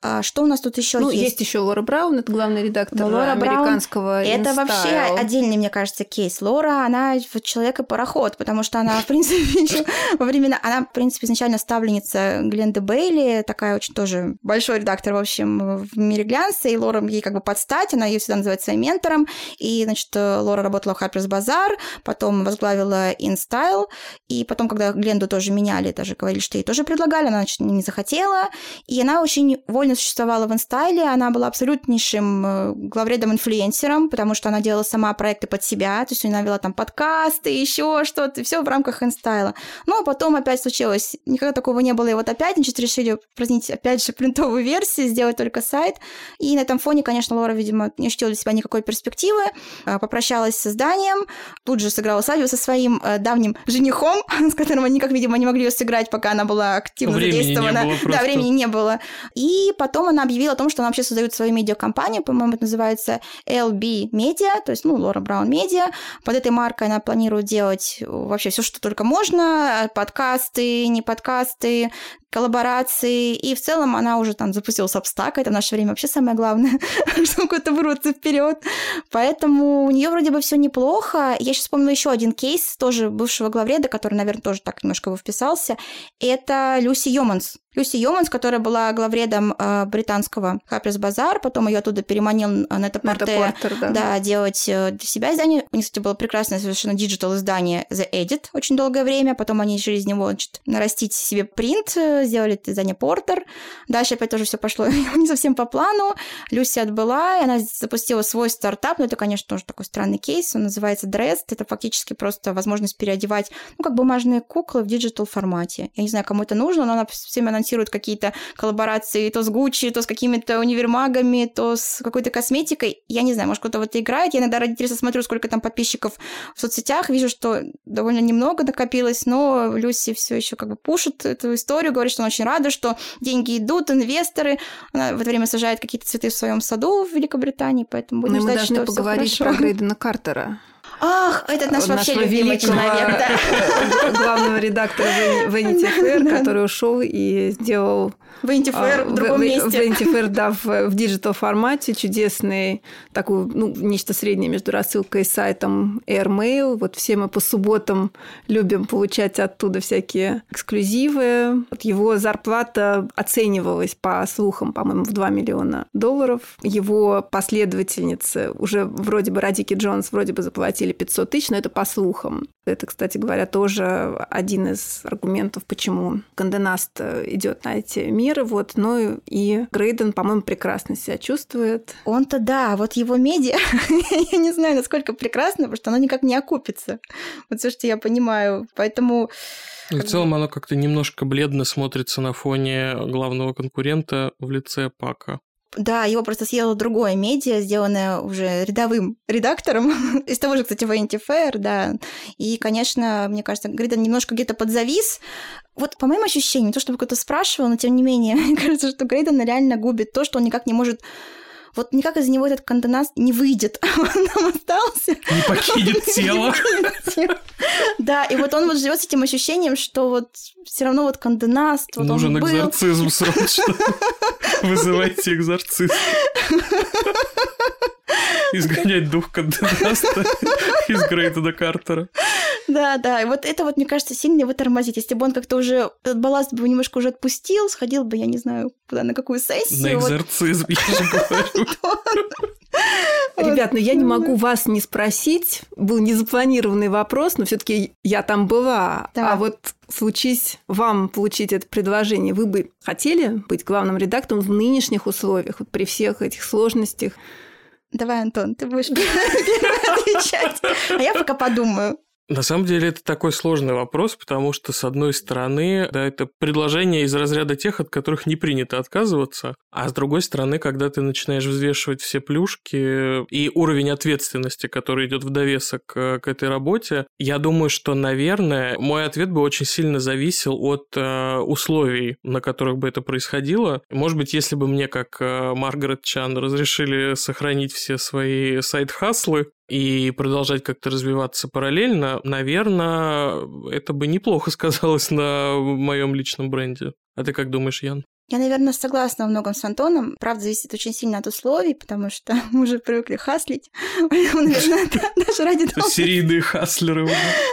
А что у нас тут еще ну, есть? есть еще Лора Браун, это главный редактор Но Лора американского Браун, Это вообще отдельный, мне кажется, кейс. Лора, она человек и пароход, потому что она, в *laughs* принципе, еще во времена... Она, в принципе, изначально ставленница Гленды Бейли, такая очень тоже большой редактор, в общем, в мире глянца, и Лора ей как бы подстать, она ее всегда называет своим ментором, и, значит, Лора работала в Harper's Bazaar, потом возглавила InStyle, и потом, когда Гленду тоже меняли, даже говорили, что ей тоже предлагали, она, не захотела, и она очень вольно существовала в InStyle, она была абсолютнейшим э, главредом-инфлюенсером, потому что она делала сама проекты под себя, то есть она вела там подкасты, еще что-то, все в рамках InStyle. Ну, а потом опять случилось, никогда такого не было, и вот опять, значит, решили празднить, опять же, принтовую версию, сделать только сайт, и на этом фоне, конечно, Лора, видимо, не ощутила для себя никакой перспективы, э, попрощалась с изданием, тут же сыграла свадьбу со своим э, давним женихом, *laughs* с которым они, как, видимо, не могли ее сыграть, пока она была активно времени задействована. Не было просто. Да, времени не было. И потом она объявила о том, что она вообще создает свою медиакомпанию, по-моему, это называется LB Media, то есть, ну, Лора Браун Медиа. Под этой маркой она планирует делать вообще все, что только можно, подкасты, не подкасты, коллаборации, и в целом она уже там запустила Substack, это в наше время вообще самое главное, *laughs* чтобы куда-то вырваться вперед. Поэтому у нее вроде бы все неплохо. Я сейчас вспомнила еще один кейс, тоже бывшего главреда, который, наверное, тоже так немножко вписался. Это Люси Йоманс. Люси Йоманс, которая была главредом э, британского Harper's Bazaar, потом ее оттуда переманил Net-a-Porter, да. да, делать э, для себя издание. У них, кстати, было прекрасное совершенно диджитал издание The Edit очень долгое время, потом они решили из него значит, нарастить себе принт, э, сделали это издание Porter. Дальше опять тоже все пошло *laughs* не совсем по плану. Люси отбыла, и она запустила свой стартап, но это, конечно, тоже такой странный кейс, он называется Drest, это фактически просто возможность переодевать, ну, как бумажные куклы в диджитал формате. Я не знаю, кому это нужно, но она всеми анонсирует какие-то коллаборации то с Гуччи, то с какими-то универмагами, то с какой-то косметикой. Я не знаю, может, кто-то в это играет. Я иногда ради интереса смотрю, сколько там подписчиков в соцсетях, вижу, что довольно немного накопилось, но Люси все еще как бы пушит эту историю, говорит, что она очень рада, что деньги идут, инвесторы. Она в это время сажает какие-то цветы в своем саду в Великобритании, поэтому будем Но ждать, мы должны что поговорить про. Грейдена Картера. Ах, этот наш вообще нашего любимый человек, да. *laughs* *laughs* главного редактора Vanity Fair, который ушел и сделал Vanity Fair в другом месте. Vanity *laughs* Fair, да, в, в digital формате, чудесный, такой, ну, нечто среднее между рассылкой и сайтом Air Mail. Вот все мы по субботам любим получать оттуда всякие эксклюзивы. Вот его зарплата оценивалась по слухам, по-моему, в 2 миллиона долларов. Его последовательницы уже вроде бы Радики Джонс вроде бы заплатили 500 тысяч, но это по слухам. Это, кстати говоря, тоже один из аргументов, почему Канденаст идет на эти меры. Вот. Но и Грейден, по-моему, прекрасно себя чувствует. Он-то да, вот его медиа, *laughs* я не знаю, насколько прекрасно, потому что оно никак не окупится. Вот все, что я понимаю. Поэтому... И в целом оно как-то немножко бледно смотрится на фоне главного конкурента в лице Пака. Да, его просто съело другое медиа, сделанное уже рядовым редактором. *laughs* Из того же, кстати, Vanity Fair, да. И, конечно, мне кажется, Гриден немножко где-то подзавис. Вот по моим ощущениям, то чтобы кто-то спрашивал, но тем не менее, *laughs* мне кажется, что Грейден реально губит то, что он никак не может вот никак из него этот контенаст не выйдет. *laughs* Он там остался. Не покинет тело. Да, и вот он вот живет с этим ощущением, что вот все равно вот контенаст, вот Нужен экзорцизм срочно. Вызывайте экзорцист. Изгонять дух контенаста из Грейтона Картера. Да, да, и вот это вот, мне кажется, сильно его тормозит. Если бы он как-то уже этот балласт бы немножко уже отпустил, сходил бы, я не знаю, куда, на какую сессию. На экзорцизм, я же говорю. *laughs* Ребят, ну я не могу вас не спросить. Был незапланированный вопрос, но все-таки я там была. А вот случись вам получить это предложение, вы бы хотели быть главным редактором в нынешних условиях, вот при всех этих сложностях? Давай, Антон, ты будешь *laughs* отвечать. А я пока подумаю. На самом деле это такой сложный вопрос, потому что, с одной стороны, да, это предложение из разряда тех, от которых не принято отказываться, а с другой стороны, когда ты начинаешь взвешивать все плюшки и уровень ответственности, который идет в довесок э, к этой работе, я думаю, что, наверное, мой ответ бы очень сильно зависел от э, условий, на которых бы это происходило. Может быть, если бы мне, как э, Маргарет Чан, разрешили сохранить все свои сайт-хаслы, и продолжать как-то развиваться параллельно, наверное, это бы неплохо *laughs* сказалось на моем личном бренде. А ты как думаешь, Ян? Я, наверное, согласна во многом с Антоном. Правда, зависит очень сильно от условий, потому что *laughs* мы уже привыкли хаслить. *laughs* Наверное, *laughs* да, даже ради того... Серийные хаслеры.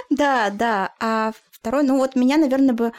Да, да. А второй, ну вот меня, наверное, бы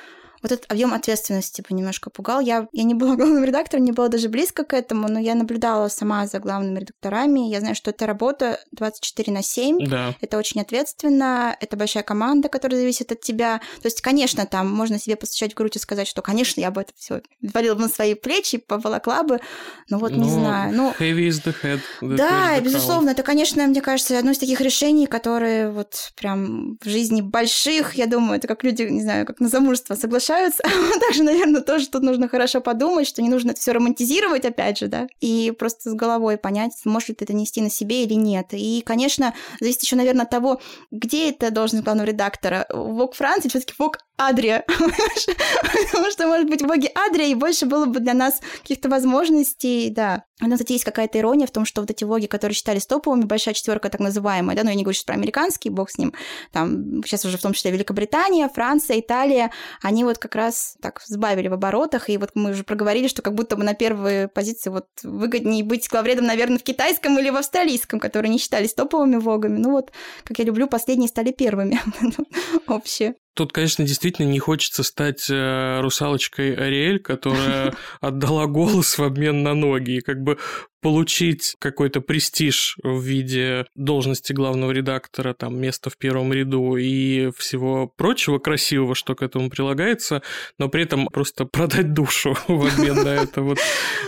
вот этот объем ответственности бы немножко пугал. Я, я не была *laughs* главным редактором, не была даже близко к этому, но я наблюдала сама за главными редакторами. Я знаю, что это работа 24 на 7. Да. Это очень ответственно, это большая команда, которая зависит от тебя. То есть, конечно, там можно себе постучать в грудь и сказать, что, конечно, я бы это все валила бы на свои плечи, поволокла бы, но вот не Но знаю. Ну, Heavy is the head. that да, и the безусловно, это, конечно, мне кажется, одно из таких решений, которые вот прям в жизни больших, я думаю, это как люди, не знаю, как на замужество соглашаются. *laughs* Также, наверное, тоже тут нужно хорошо подумать, что не нужно это все романтизировать, опять же, да, и просто с головой понять, может это нести на себе или нет. И, конечно, зависит еще, наверное, от того, где это должность главного редактора. Вок Франции, все-таки Вок Адрия. Потому что, может быть, боги Адрия, и больше было бы для нас каких-то возможностей, да. У нас, кстати, есть какая-то ирония в том, что вот эти влоги, которые считались топовыми, большая четверка так называемая, да, но я не говорю сейчас про американский, бог с ним, там сейчас уже в том числе Великобритания, Франция, Италия, они вот как раз так сбавили в оборотах, и вот мы уже проговорили, что как будто бы на первой позиции вот выгоднее быть главредом, наверное, в китайском или в австралийском, которые не считались топовыми вогами. Ну вот, как я люблю, последние стали первыми *laughs* общие. Тут, конечно, действительно не хочется стать э, русалочкой Ариэль, которая *laughs* отдала голос в обмен на ноги. И как бы получить какой-то престиж в виде должности главного редактора, там, место в первом ряду и всего прочего красивого, что к этому прилагается, но при этом просто продать душу *laughs* в обмен на это. Вот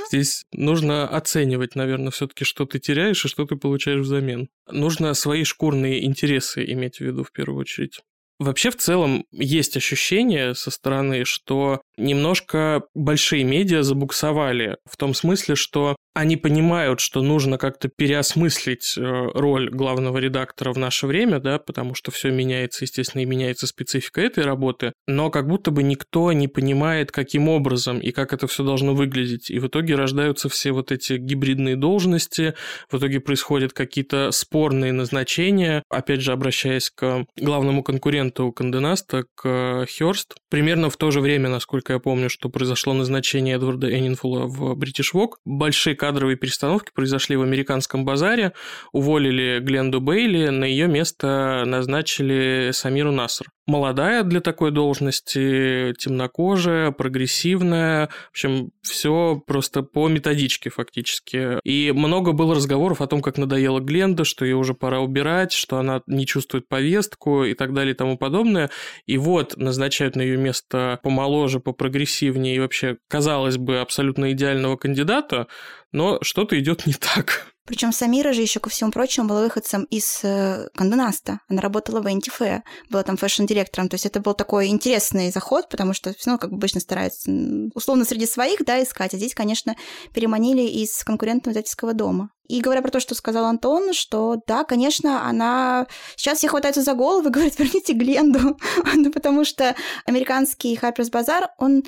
здесь нужно оценивать, наверное, все таки что ты теряешь и что ты получаешь взамен. Нужно свои шкурные интересы иметь в виду в первую очередь. Вообще, в целом, есть ощущение со стороны, что немножко большие медиа забуксовали в том смысле, что они понимают, что нужно как-то переосмыслить э, роль главного редактора в наше время, да, потому что все меняется, естественно, и меняется специфика этой работы, но как будто бы никто не понимает, каким образом и как это все должно выглядеть. И в итоге рождаются все вот эти гибридные должности, в итоге происходят какие-то спорные назначения, опять же, обращаясь к главному конкуренту Канденаста, к Хёрст. Примерно в то же время, насколько я помню, что произошло назначение Эдварда Эннинфула в British Vogue, большие кадровые перестановки произошли в американском базаре. Уволили Гленду Бейли, на ее место назначили Самиру Наср молодая для такой должности, темнокожая, прогрессивная. В общем, все просто по методичке фактически. И много было разговоров о том, как надоела Гленда, что ее уже пора убирать, что она не чувствует повестку и так далее и тому подобное. И вот назначают на ее место помоложе, попрогрессивнее и вообще, казалось бы, абсолютно идеального кандидата, но что-то идет не так. Причем Самира же еще ко всему прочему была выходцем из э, Кандонаста. Она работала в Антифе, была там фэшн-директором. То есть это был такой интересный заход, потому что, ну, как обычно стараются условно среди своих, да, искать. А здесь, конечно, переманили из конкурентного издательского дома. И говоря про то, что сказал Антон, что да, конечно, она сейчас все хватаются за голову и *laughs* говорят, верните Гленду, *laughs* ну, потому что американский Harper's Bazaar, он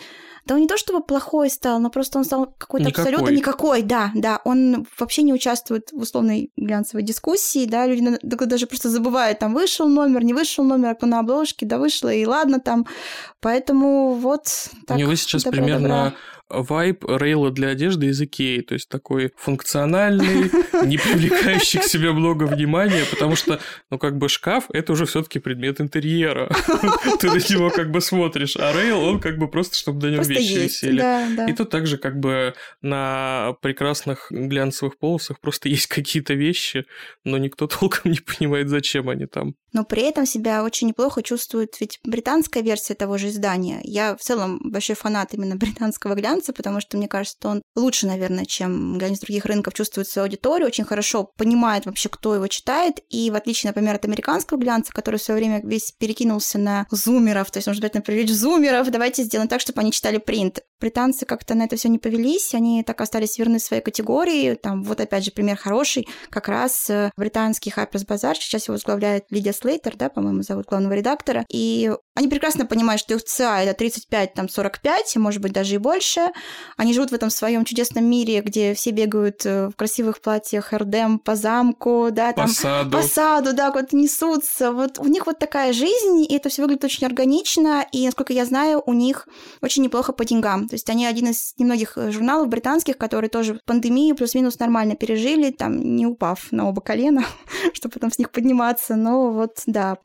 да он не то чтобы плохой стал, но просто он стал какой-то абсолютно никакой, да, да. Он вообще не участвует в условной глянцевой дискуссии, да, люди даже просто забывают, там, вышел номер, не вышел номер, а на обложке, да, вышло, и ладно там. Поэтому вот так. У него сейчас примерно добра вайп рейла для одежды из Икеи, то есть такой функциональный, не привлекающий к себе много внимания, потому что, ну, как бы шкаф – это уже все таки предмет интерьера. Ты на него как бы смотришь, а рейл, он как бы просто, чтобы на нем вещи висели. И тут также как бы на прекрасных глянцевых полосах просто есть какие-то вещи, но никто толком не понимает, зачем они там. Но при этом себя очень неплохо чувствует ведь британская версия того же издания. Я в целом большой фанат именно *laughs* британского глянца, потому что мне кажется, что он лучше, наверное, чем глянец других рынков чувствует свою аудиторию, очень хорошо понимает вообще, кто его читает, и в отличие, например, от американского глянца, который в свое время весь перекинулся на зумеров, то есть нужно обязательно привлечь зумеров, давайте сделаем так, чтобы они читали принт. Британцы как-то на это все не повелись, они так остались верны своей категории. Там вот опять же пример хороший, как раз э, британский Harper's Bazaar, сейчас его возглавляет Лидия Слейтер, да, по-моему, зовут главного редактора, и они прекрасно понимают, что их ЦА это 35, там 45, может быть, даже и больше, они живут в этом своем чудесном мире, где все бегают э, в красивых платьях Эрдем по замку, да, там по саду, по саду да, куда-то несутся. Вот у них вот такая жизнь, и это все выглядит очень органично, и, насколько я знаю, у них очень неплохо по деньгам. То есть они один из немногих э, журналов британских, которые тоже пандемию плюс-минус нормально пережили, там не упав на оба колена, *laughs* чтобы потом с них подниматься. Но вот, да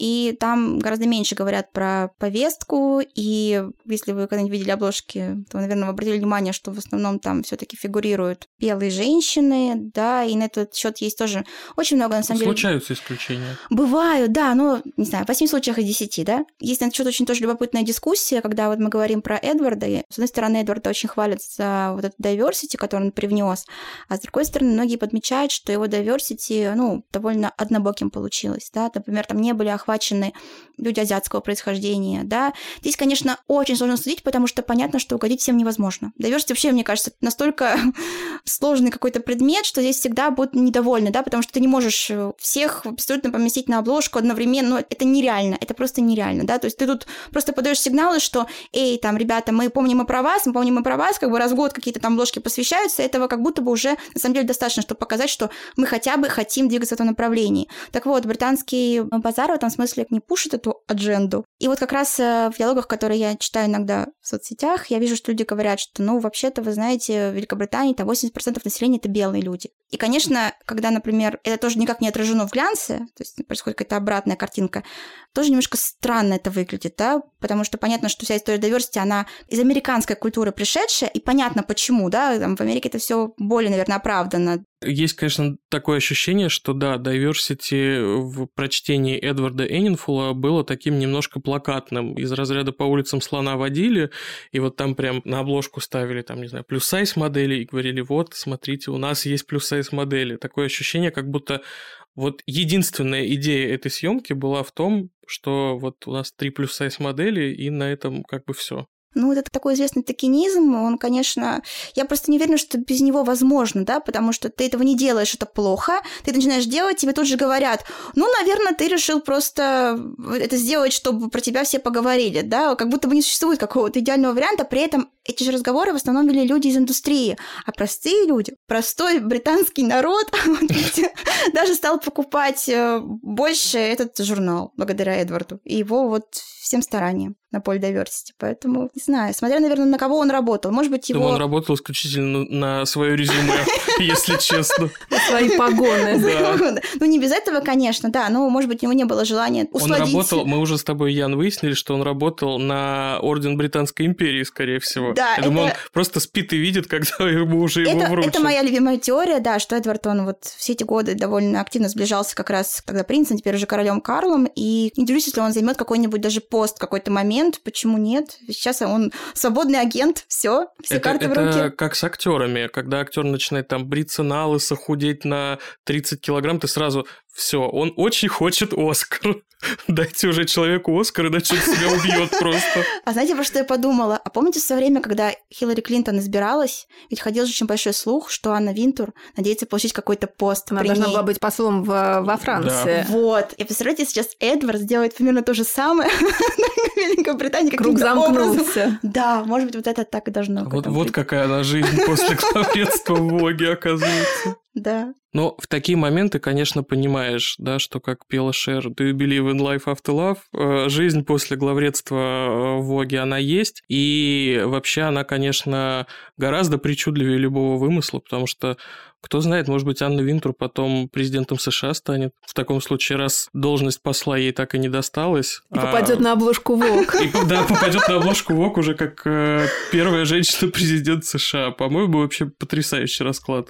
и там гораздо меньше говорят про повестку, и если вы когда-нибудь видели обложки, то, наверное, вы обратили внимание, что в основном там все таки фигурируют белые женщины, да, и на этот счет есть тоже очень много, на самом деле... Случаются исключения. Бывают, да, но, не знаю, в 8 случаях из 10, да. Есть на этот счет очень тоже любопытная дискуссия, когда вот мы говорим про Эдварда, и, с одной стороны, Эдварда очень хвалят за вот эту diversity, которую он привнес, а с другой стороны, многие подмечают, что его diversity, ну, довольно однобоким получилось, да, например, там не были охвачены захвачены люди азиатского происхождения, да. Здесь, конечно, очень сложно судить, потому что понятно, что угодить всем невозможно. Diversity вообще, мне кажется, настолько *laughs* сложный какой-то предмет, что здесь всегда будут недовольны, да, потому что ты не можешь всех абсолютно поместить на обложку одновременно, ну, это нереально, это просто нереально, да, то есть ты тут просто подаешь сигналы, что, эй, там, ребята, мы помним и про вас, мы помним и про вас, как бы раз в год какие-то там обложки посвящаются, этого как будто бы уже, на самом деле, достаточно, чтобы показать, что мы хотя бы хотим двигаться в этом направлении. Так вот, британский базар в этом смысле не пушит эту адженду. И вот как раз э, в диалогах, которые я читаю иногда в соцсетях, я вижу, что люди говорят, что, ну, вообще-то, вы знаете, в Великобритании там 80% населения это белые люди. И, конечно, когда, например, это тоже никак не отражено в глянце, то есть происходит какая-то обратная картинка, тоже немножко странно это выглядит, да, потому что понятно, что вся история diversity, она из американской культуры пришедшая, и понятно почему, да, там в Америке это все более, наверное, оправдано. Есть, конечно, такое ощущение, что да, diversity в прочтении Эдварда Эннинфула было таким немножко плакатным. Из разряда по улицам слона водили, и вот там прям на обложку ставили, там, не знаю, плюс-сайз модели, и говорили, вот, смотрите, у нас есть плюс-сайз модели. Такое ощущение, как будто вот единственная идея этой съемки была в том, что вот у нас три плюс-сайз модели, и на этом как бы все. Ну, вот это такой известный токенизм, он, конечно... Я просто не уверена, что без него возможно, да, потому что ты этого не делаешь, это плохо, ты это начинаешь делать, тебе тут же говорят, ну, наверное, ты решил просто это сделать, чтобы про тебя все поговорили, да, как будто бы не существует какого-то идеального варианта, при этом эти же разговоры в основном вели люди из индустрии, а простые люди, простой британский народ *laughs* даже стал покупать э, больше этот журнал благодаря Эдварду и его вот всем стараниям на поле diversity. Поэтому, не знаю, смотря, наверное, на кого он работал. Может быть, его... Думаю, он работал исключительно на свое резюме, *laughs* если честно. Свои *laughs* погоны. Ну, не без этого, конечно, да, но, может быть, у него не было желания усладить... Он работал, мы уже с тобой, Ян, выяснили, что он работал на Орден Британской империи, скорее всего. Да, Я думаю, он просто спит и видит, когда *laughs* ему уже его вручат. Это моя любимая теория, да, что Эдвард, он вот все эти годы довольно активно сближался как раз тогда принцем, теперь уже королем Карлом, и не удивлюсь, если он займет какой-нибудь даже пост пост какой-то момент, почему нет? Сейчас он свободный агент, все, все это, карты это в руке. как с актерами, когда актер начинает там бриться на лысо, худеть на 30 килограмм, ты сразу все, он очень хочет Оскар. *laughs* Дайте уже человеку Оскар, иначе он себя убьет просто. *laughs* А знаете, про что я подумала? А помните в свое время, когда Хиллари Клинтон избиралась, ведь ходил же очень большой слух, что Анна Винтур надеется получить какой-то пост Она должна ней. была быть послом в, во Франции. Да. Вот. И представляете, сейчас Эдвард сделает примерно то же самое *laughs* в Великобритании. Круг замкнулся. Да, может быть, вот это так и должно быть. Вот, вот какая она жизнь после главредства в Воге, оказывается. Да. Но в такие моменты, конечно, понимаешь, да, что, как пела Шер, do you believe in life after love? Э, жизнь после главредства э, в Воге, она есть, и вообще она, конечно, гораздо причудливее любого вымысла, потому что кто знает, может быть, Анна Винтур потом президентом США станет. В таком случае, раз должность посла ей так и не досталась. И а... попадет на обложку ВОК. *laughs* И, да, попадет на обложку ВОК уже как э, первая женщина-президент США. По-моему, вообще потрясающий расклад.